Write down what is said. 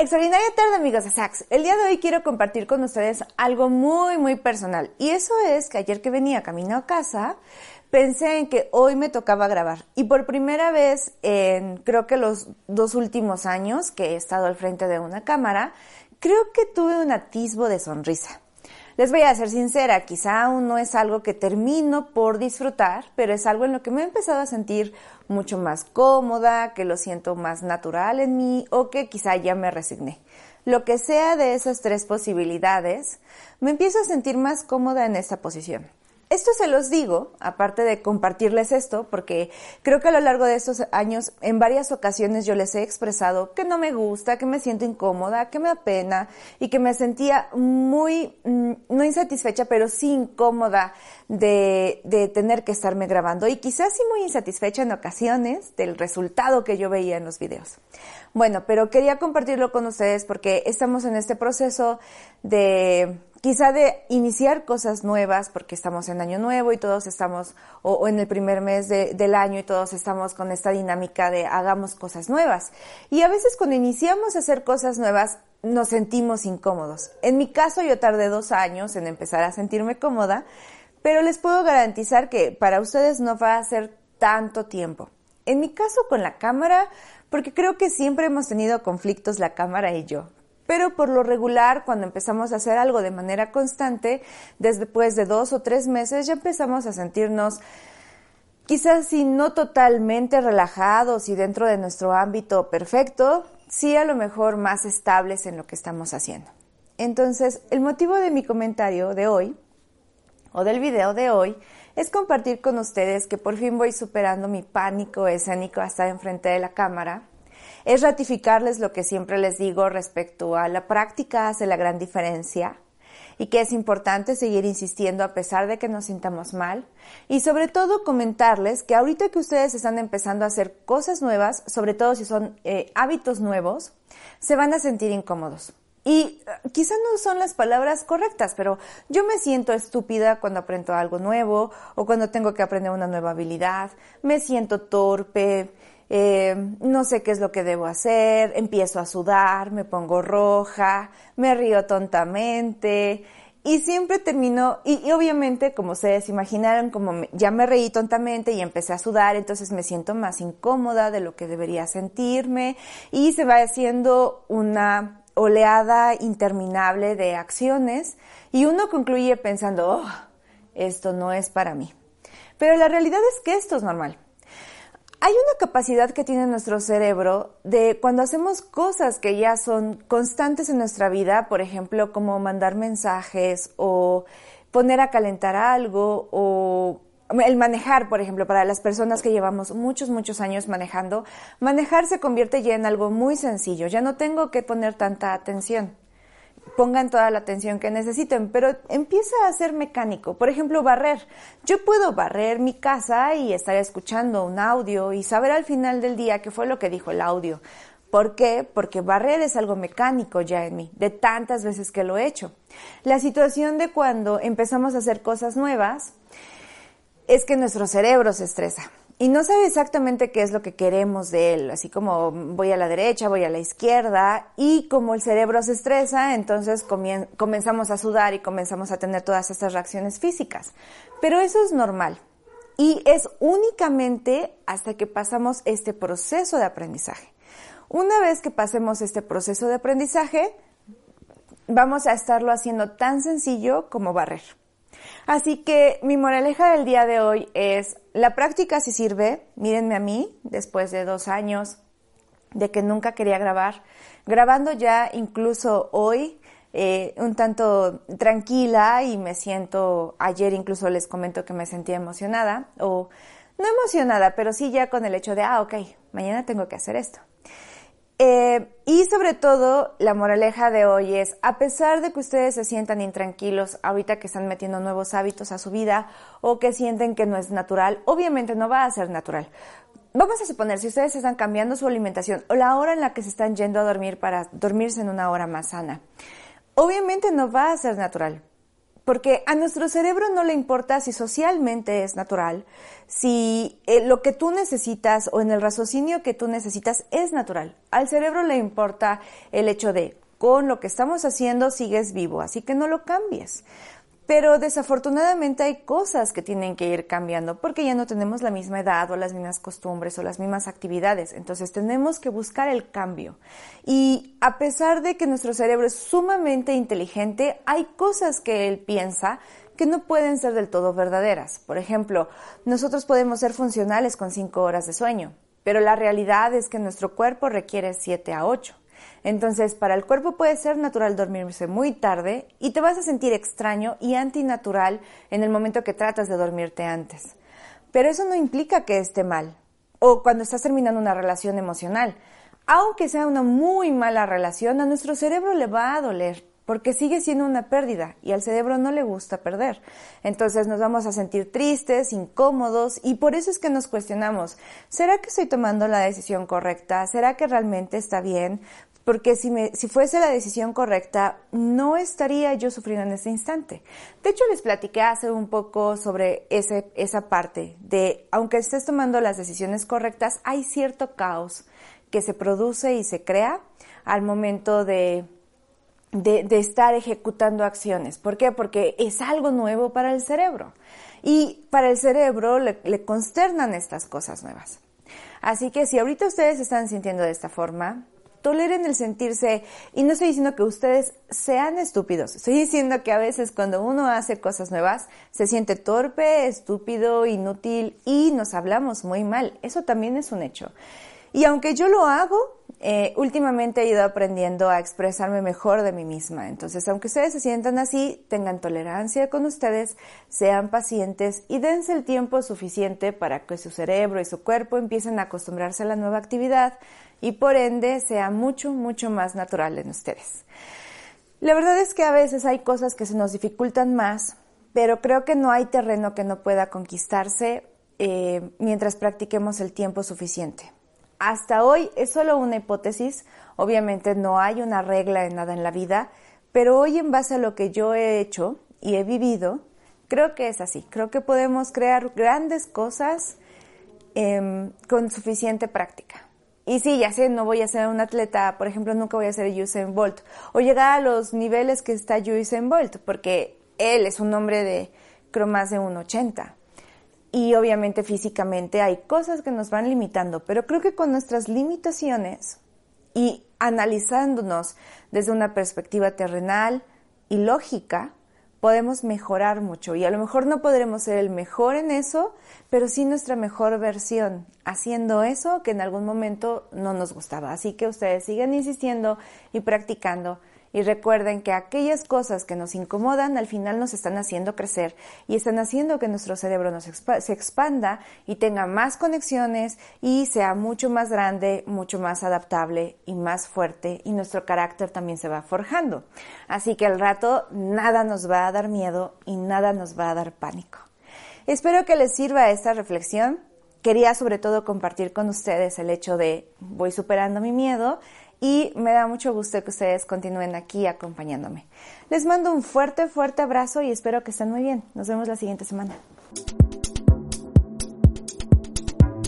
Extraordinaria tarde amigos de Sax. El día de hoy quiero compartir con ustedes algo muy muy personal y eso es que ayer que venía camino a casa pensé en que hoy me tocaba grabar y por primera vez en creo que los dos últimos años que he estado al frente de una cámara, creo que tuve un atisbo de sonrisa. Les voy a ser sincera, quizá aún no es algo que termino por disfrutar, pero es algo en lo que me he empezado a sentir mucho más cómoda, que lo siento más natural en mí o que quizá ya me resigné. Lo que sea de esas tres posibilidades, me empiezo a sentir más cómoda en esta posición. Esto se los digo, aparte de compartirles esto, porque creo que a lo largo de estos años, en varias ocasiones yo les he expresado que no me gusta, que me siento incómoda, que me apena y que me sentía muy, mm, no insatisfecha, pero sí incómoda de, de tener que estarme grabando y quizás sí muy insatisfecha en ocasiones del resultado que yo veía en los videos. Bueno, pero quería compartirlo con ustedes porque estamos en este proceso de quizá de iniciar cosas nuevas, porque estamos en año nuevo y todos estamos, o, en el primer mes del año y todos estamos con esta dinámica de hagamos cosas nuevas. Y a veces cuando iniciamos a hacer cosas nuevas, nos sentimos incómodos. En mi caso yo tardé dos años en empezar a sentirme cómoda, pero les puedo garantizar que para ustedes no va a ser tanto tiempo. En mi caso con la cámara, porque creo que siempre hemos tenido conflictos la cámara y yo pero por lo regular, cuando empezamos a hacer algo de manera constante, después de dos o tres meses ya empezamos a sentirnos quizás si no totalmente relajados y dentro de nuestro ámbito perfecto, sí a lo mejor más estables en lo que estamos haciendo. Entonces, el motivo de mi comentario de hoy, o del video de hoy, es compartir con ustedes que por fin voy superando mi pánico escénico hasta enfrente de la cámara es ratificarles lo que siempre les digo respecto a la práctica hace la gran diferencia y que es importante seguir insistiendo a pesar de que nos sintamos mal y sobre todo comentarles que ahorita que ustedes están empezando a hacer cosas nuevas, sobre todo si son eh, hábitos nuevos, se van a sentir incómodos. Y eh, quizás no son las palabras correctas, pero yo me siento estúpida cuando aprendo algo nuevo o cuando tengo que aprender una nueva habilidad, me siento torpe, eh, no sé qué es lo que debo hacer, empiezo a sudar, me pongo roja, me río tontamente y siempre termino, y, obviamente como ustedes imaginaron, como ya me reí tontamente y empecé a sudar, entonces me siento más incómoda de lo que debería sentirme y se va haciendo una oleada interminable de acciones y uno concluye pensando, oh, esto no es para mí. Pero la realidad es que esto es normal. Hay una capacidad que tiene nuestro cerebro de cuando hacemos cosas que ya son constantes en nuestra vida, por ejemplo, como mandar mensajes o poner a calentar algo o el manejar, por ejemplo, para las personas que llevamos muchos, muchos años manejando, manejar se convierte ya en algo muy sencillo, ya no tengo que poner tanta atención pongan toda la atención que necesiten, pero empieza a ser mecánico. Por ejemplo, barrer. Yo puedo barrer mi casa y estar escuchando un audio y saber al final del día qué fue lo que dijo el audio. ¿Por qué? Porque barrer es algo mecánico ya en mí, de tantas veces que lo he hecho. La situación de cuando empezamos a hacer cosas nuevas es que nuestro cerebro se estresa y no sabe exactamente qué es lo que queremos de él, así como voy a la derecha, voy a la izquierda, y como el cerebro se estresa, entonces comenzamos a sudar y comenzamos a tener todas estas reacciones físicas. Pero eso es normal. Y es únicamente hasta que pasamos este proceso de aprendizaje. Una vez que pasemos este proceso de aprendizaje, vamos a estarlo haciendo tan sencillo como barrer. Así que mi moraleja del día de hoy es, la práctica sí sirve, mírenme a mí, después de dos años de que nunca quería grabar, grabando ya incluso hoy, eh, un tanto tranquila y me siento, ayer incluso les comento que me sentía emocionada, o no emocionada, pero sí ya con el hecho de, ah, ok, mañana tengo que hacer esto. Eh, y sobre todo, la moraleja de hoy es, a pesar de que ustedes se sientan intranquilos ahorita que están metiendo nuevos hábitos a su vida o que sienten que no es natural, obviamente no va a ser natural. Vamos a suponer, si ustedes están cambiando su alimentación o la hora en la que se están yendo a dormir para dormirse en una hora más sana, obviamente no va a ser natural porque a nuestro cerebro no le importa si socialmente es natural, si eh, lo que tú necesitas o en el raciocinio que tú necesitas es natural. Al cerebro le importa el hecho de con lo que estamos haciendo sigues vivo, así que no lo cambies. Pero desafortunadamente hay cosas que tienen que ir cambiando porque ya no tenemos la misma edad o las mismas costumbres o las mismas actividades. Entonces tenemos que buscar el cambio. Y a pesar de que nuestro cerebro es sumamente inteligente, hay cosas que él piensa que no pueden ser del todo verdaderas. Por ejemplo, nosotros podemos ser funcionales con 5 horas de sueño, pero la realidad es que nuestro cuerpo requiere 7 a 8. Entonces, para el cuerpo puede ser natural dormirse muy tarde y te vas a sentir extraño y antinatural en el momento que tratas de dormirte antes. Pero eso no implica que esté mal. O cuando estás terminando una relación emocional. Aunque sea una muy mala relación, a nuestro cerebro le va a doler porque sigue siendo una pérdida y al cerebro no le gusta perder. Entonces nos vamos a sentir tristes, incómodos y por eso es que nos cuestionamos, ¿será que estoy tomando la decisión correcta? ¿Será que realmente está bien? Porque si, me, si fuese la decisión correcta, no estaría yo sufriendo en ese instante. De hecho, les platiqué hace un poco sobre ese, esa parte de, aunque estés tomando las decisiones correctas, hay cierto caos que se produce y se crea al momento de, de, estar ejecutando acciones. ¿Por qué? Porque es algo nuevo para el cerebro. Y para el cerebro le, le consternan estas cosas nuevas. Así que si ahorita ustedes están sintiendo de esta forma, toleren el sentirse, y no estoy diciendo que ustedes sean estúpidos, estoy diciendo que a veces cuando uno hace cosas nuevas se siente torpe, estúpido, inútil y nos hablamos muy mal. Eso también es un hecho. Y aunque yo lo hago, eh, últimamente he ido aprendiendo a expresarme mejor de mí misma. Entonces, aunque ustedes se sientan así, tengan tolerancia con ustedes, sean pacientes y dense el tiempo suficiente para que su cerebro y su cuerpo empiecen a acostumbrarse a la nueva actividad y por ende sea mucho, mucho más natural en ustedes. La verdad es que a veces hay cosas que se nos dificultan más, pero creo que no hay terreno que no pueda conquistarse eh, mientras practiquemos el tiempo suficiente. Hasta hoy es solo una hipótesis, obviamente no hay una regla de nada en la vida, pero hoy en base a lo que yo he hecho y he vivido, creo que es así. Creo que podemos crear grandes cosas em, con suficiente práctica. Y sí, ya sé, no voy a ser un atleta, por ejemplo, nunca voy a ser Usain Bolt o llegar a los niveles que está Usain Bolt, porque él es un hombre de creo más de 1,80. Y obviamente físicamente hay cosas que nos van limitando, pero creo que con nuestras limitaciones y analizándonos desde una perspectiva terrenal y lógica, podemos mejorar mucho y a lo mejor no podremos ser el mejor en eso, pero sí nuestra mejor versión, haciendo eso que en algún momento no nos gustaba. Así que ustedes sigan insistiendo y practicando y recuerden que aquellas cosas que nos incomodan al final nos están haciendo crecer y están haciendo que nuestro cerebro nos se expanda y tenga más conexiones y sea mucho más grande, mucho más adaptable y más fuerte y nuestro carácter también se va forjando. Así que al rato nada nos va a dar miedo y nada nos va a dar pánico. Espero que les sirva esta reflexión. Quería sobre todo compartir con ustedes el hecho de voy superando mi miedo y me da mucho gusto que ustedes continúen aquí acompañándome. Les mando un fuerte, fuerte abrazo y espero que estén muy bien. Nos vemos la siguiente semana.